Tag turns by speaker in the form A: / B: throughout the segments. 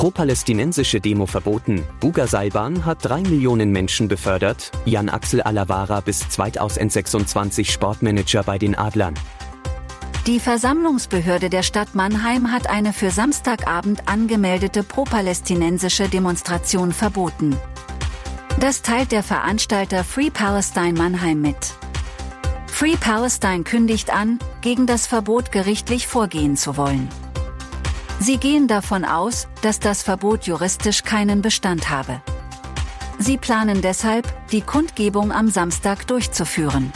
A: Pro-palästinensische Demo verboten. Buga Seilbahn hat drei Millionen Menschen befördert. Jan Axel Alavara bis 2026 Sportmanager bei den Adlern.
B: Die Versammlungsbehörde der Stadt Mannheim hat eine für Samstagabend angemeldete pro-palästinensische Demonstration verboten. Das teilt der Veranstalter Free Palestine Mannheim mit. Free Palestine kündigt an, gegen das Verbot gerichtlich vorgehen zu wollen. Sie gehen davon aus, dass das Verbot juristisch keinen Bestand habe. Sie planen deshalb, die Kundgebung am Samstag durchzuführen.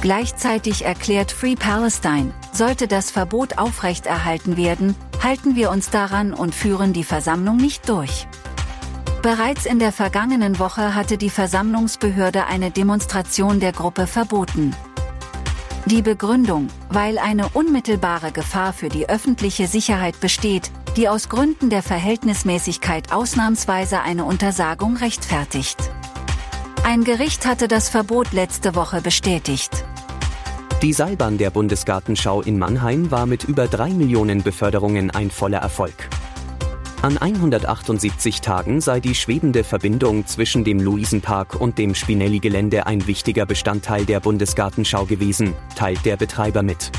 B: Gleichzeitig erklärt Free Palestine, sollte das Verbot aufrechterhalten werden, halten wir uns daran und führen die Versammlung nicht durch. Bereits in der vergangenen Woche hatte die Versammlungsbehörde eine Demonstration der Gruppe verboten. Die Begründung, weil eine unmittelbare Gefahr für die öffentliche Sicherheit besteht, die aus Gründen der Verhältnismäßigkeit ausnahmsweise eine Untersagung rechtfertigt. Ein Gericht hatte das Verbot letzte Woche bestätigt.
A: Die Seilbahn der Bundesgartenschau in Mannheim war mit über drei Millionen Beförderungen ein voller Erfolg. An 178 Tagen sei die schwebende Verbindung zwischen dem Luisenpark und dem Spinelli-Gelände ein wichtiger Bestandteil der Bundesgartenschau gewesen, teilt der Betreiber mit.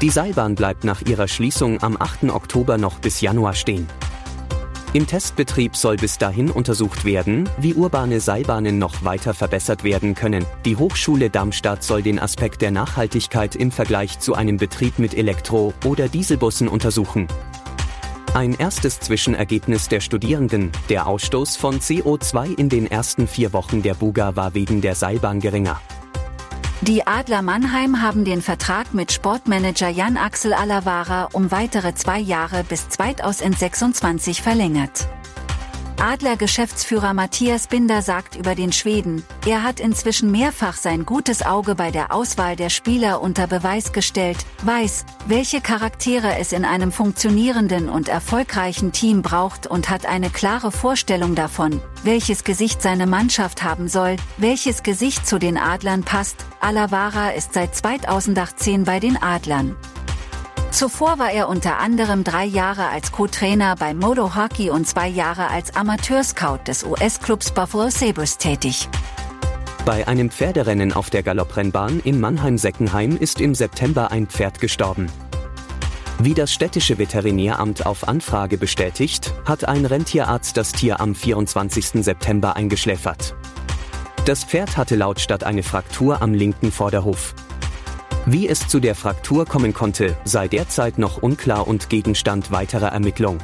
A: Die Seilbahn bleibt nach ihrer Schließung am 8. Oktober noch bis Januar stehen. Im Testbetrieb soll bis dahin untersucht werden, wie urbane Seilbahnen noch weiter verbessert werden können. Die Hochschule Darmstadt soll den Aspekt der Nachhaltigkeit im Vergleich zu einem Betrieb mit Elektro- oder Dieselbussen untersuchen. Ein erstes Zwischenergebnis der Studierenden, der Ausstoß von CO2 in den ersten vier Wochen der Buga war wegen der Seilbahn geringer.
B: Die Adler Mannheim haben den Vertrag mit Sportmanager Jan Axel Alavara um weitere zwei Jahre bis 2026 verlängert. Adler-Geschäftsführer Matthias Binder sagt über den Schweden, er hat inzwischen mehrfach sein gutes Auge bei der Auswahl der Spieler unter Beweis gestellt, weiß, welche Charaktere es in einem funktionierenden und erfolgreichen Team braucht und hat eine klare Vorstellung davon, welches Gesicht seine Mannschaft haben soll, welches Gesicht zu den Adlern passt. Alavara ist seit 2018 bei den Adlern. Zuvor war er unter anderem drei Jahre als Co-Trainer bei Modo Hockey und zwei Jahre als Amateurscout des US-Clubs Buffalo Sabres tätig.
A: Bei einem Pferderennen auf der Galopprennbahn in Mannheim-Seckenheim ist im September ein Pferd gestorben. Wie das städtische Veterinäramt auf Anfrage bestätigt, hat ein Rentierarzt das Tier am 24. September eingeschläfert. Das Pferd hatte laut Stadt eine Fraktur am linken Vorderhof. Wie es zu der Fraktur kommen konnte, sei derzeit noch unklar und Gegenstand weiterer Ermittlung.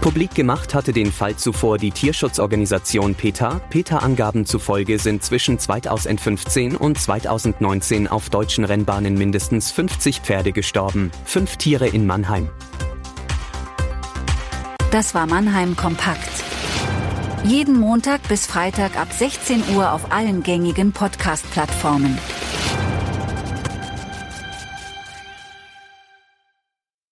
A: Publik gemacht hatte den Fall zuvor die Tierschutzorganisation PETA. PETA-Angaben zufolge sind zwischen 2015 und 2019 auf deutschen Rennbahnen mindestens 50 Pferde gestorben, fünf Tiere in Mannheim.
B: Das war Mannheim Kompakt. Jeden Montag bis Freitag ab 16 Uhr auf allen gängigen Podcast-Plattformen.